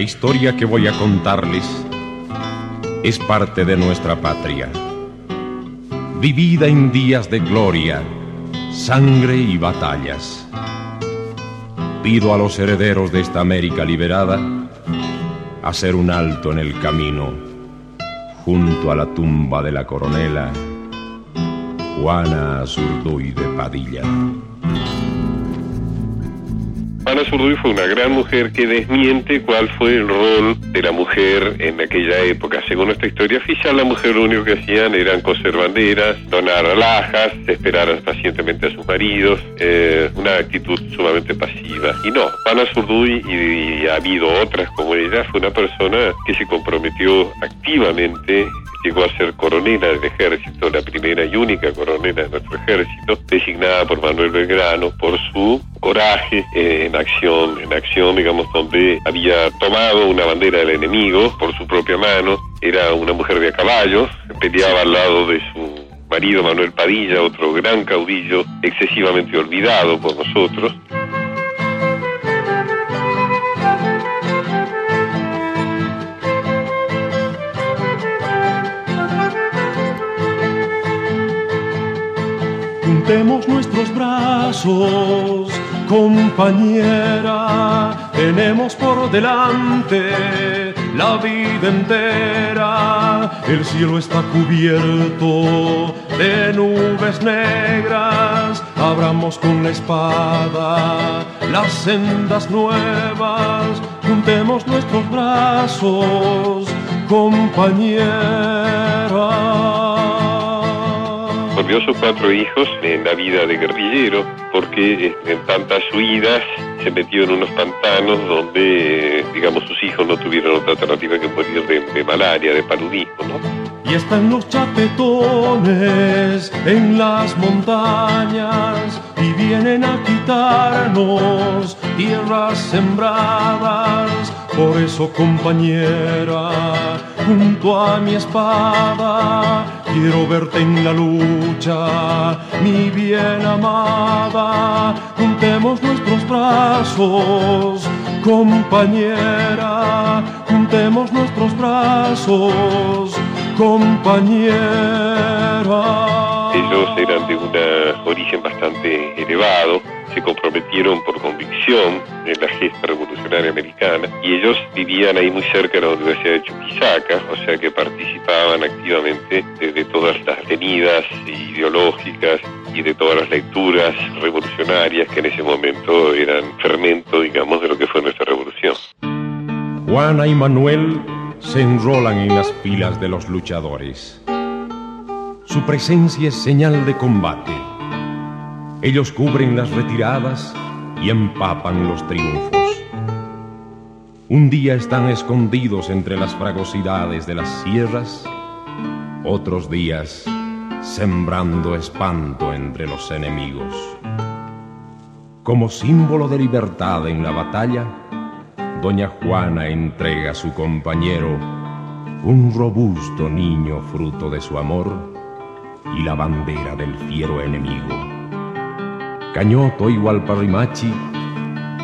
La historia que voy a contarles es parte de nuestra patria, vivida en días de gloria, sangre y batallas. Pido a los herederos de esta América liberada hacer un alto en el camino junto a la tumba de la coronela Juana Azurduy de Padilla. Ana Zurduy fue una gran mujer que desmiente cuál fue el rol de la mujer en aquella época. Según nuestra historia oficial, la mujer lo único que hacían eran coser banderas, donar alhajas, esperar pacientemente a sus maridos, eh, una actitud sumamente pasiva. Y no, Ana Zurduy, y, y ha habido otras como ella, fue una persona que se comprometió activamente llegó a ser coronela del ejército, la primera y única coronela de nuestro ejército, designada por Manuel Belgrano por su coraje eh, en acción, en acción, digamos, donde había tomado una bandera del enemigo por su propia mano, era una mujer de a caballo, peleaba al lado de su marido Manuel Padilla, otro gran caudillo excesivamente olvidado por nosotros, Juntemos nuestros brazos, compañera, tenemos por delante la vida entera. El cielo está cubierto de nubes negras, abramos con la espada las sendas nuevas, juntemos nuestros brazos, compañera perdió sus cuatro hijos en la vida de guerrillero, porque este, en tantas huidas se metió en unos pantanos donde, digamos, sus hijos no tuvieron otra alternativa que morir de, malaria, de paludismo, ¿no? Y están los chapetones en las montañas y vienen a quitarnos tierras sembradas. Por eso, compañera, junto a mi espada, quiero verte en la lucha, mi bien amada. Juntemos nuestros brazos, compañera, juntemos nuestros brazos, compañera. Ellos eran de un origen bastante elevado, se comprometieron por convicción en la gesta revolucionaria americana y ellos vivían ahí muy cerca de la Universidad de Chuquisaca, o sea que participaban activamente de, todas las venidas ideológicas y de todas las lecturas revolucionarias que en ese momento eran fermento, digamos, de lo que fue nuestra revolución. Juana y Manuel se enrolan en las filas de los luchadores. Su presencia es señal de combate. Ellos cubren las retiradas y empapan los triunfos. Un día están escondidos entre las fragosidades de las sierras, otros días sembrando espanto entre los enemigos. Como símbolo de libertad en la batalla, doña Juana entrega a su compañero un robusto niño fruto de su amor y la bandera del fiero enemigo. Cañoto y Walparrimachi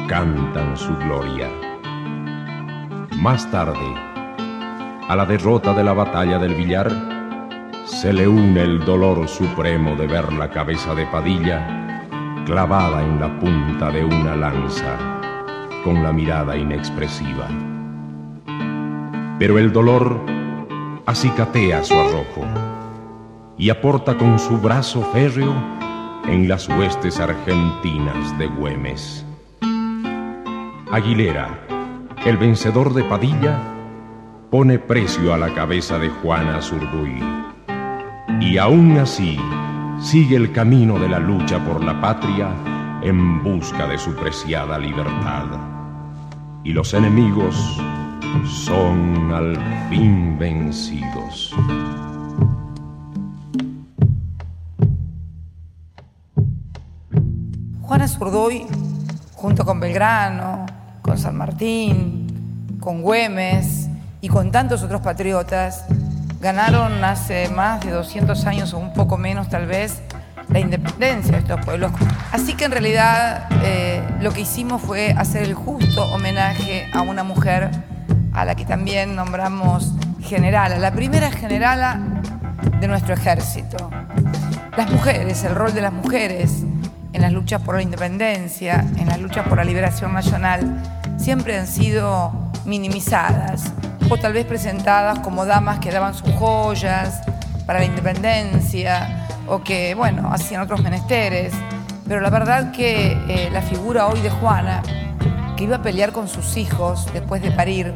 cantan su gloria. Más tarde, a la derrota de la batalla del Villar, se le une el dolor supremo de ver la cabeza de Padilla clavada en la punta de una lanza con la mirada inexpresiva. Pero el dolor acicatea su arrojo y aporta con su brazo férreo en las huestes argentinas de Güemes. Aguilera, el vencedor de Padilla, pone precio a la cabeza de Juana Zurduy y aún así sigue el camino de la lucha por la patria en busca de su preciada libertad. Y los enemigos son al fin vencidos. Juana Zurduy, junto con Belgrano, con San Martín, con Güemes y con tantos otros patriotas, ganaron hace más de 200 años o un poco menos tal vez la independencia de estos pueblos. Así que en realidad eh, lo que hicimos fue hacer el justo homenaje a una mujer a la que también nombramos generala, la primera generala de nuestro ejército. Las mujeres, el rol de las mujeres en las luchas por la independencia, en las luchas por la liberación nacional, siempre han sido minimizadas o tal vez presentadas como damas que daban sus joyas para la independencia o que, bueno, hacían otros menesteres. Pero la verdad que eh, la figura hoy de Juana, que iba a pelear con sus hijos después de parir,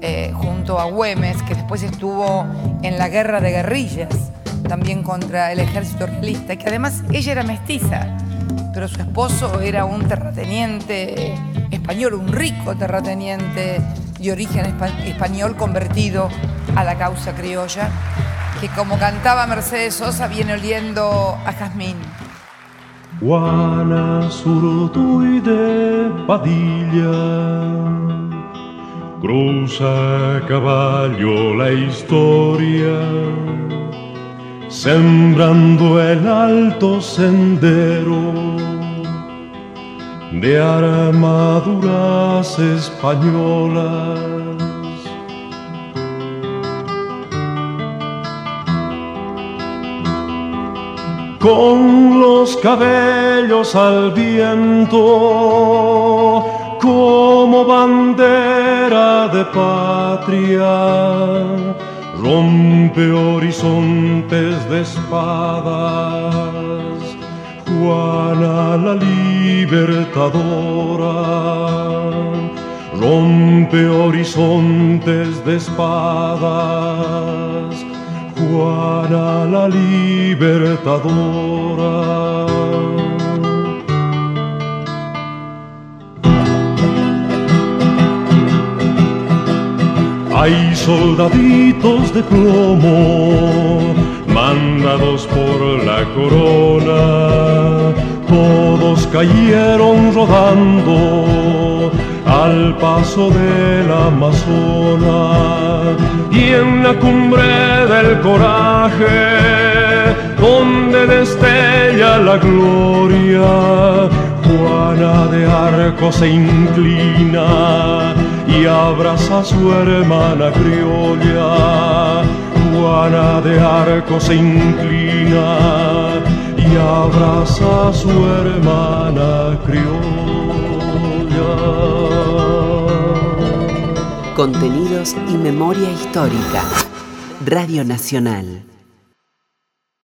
eh, junto a Güemes, que después estuvo en la guerra de guerrillas, también contra el ejército realista, que además ella era mestiza, pero su esposo era un terrateniente español, un rico terrateniente de origen español convertido a la causa criolla, que como cantaba Mercedes Sosa viene oliendo a jazmín. Juana de Padilla cruza a caballo la historia sembrando el alto sendero de armaduras españolas. Con los cabellos al viento, como bandera de patria rompe horizontes de espadas, Juana la libertadora, rompe horizontes de espadas, Juana la libertadora. Hay soldaditos de plomo mandados por la corona, todos cayeron rodando al paso del Amazonas. Y en la cumbre del coraje, donde destella la gloria, Juana de Arco se inclina y abraza a su hermana criolla. Juana de Arco se inclina y abraza a su hermana criolla. Contenidos y memoria histórica. Radio Nacional.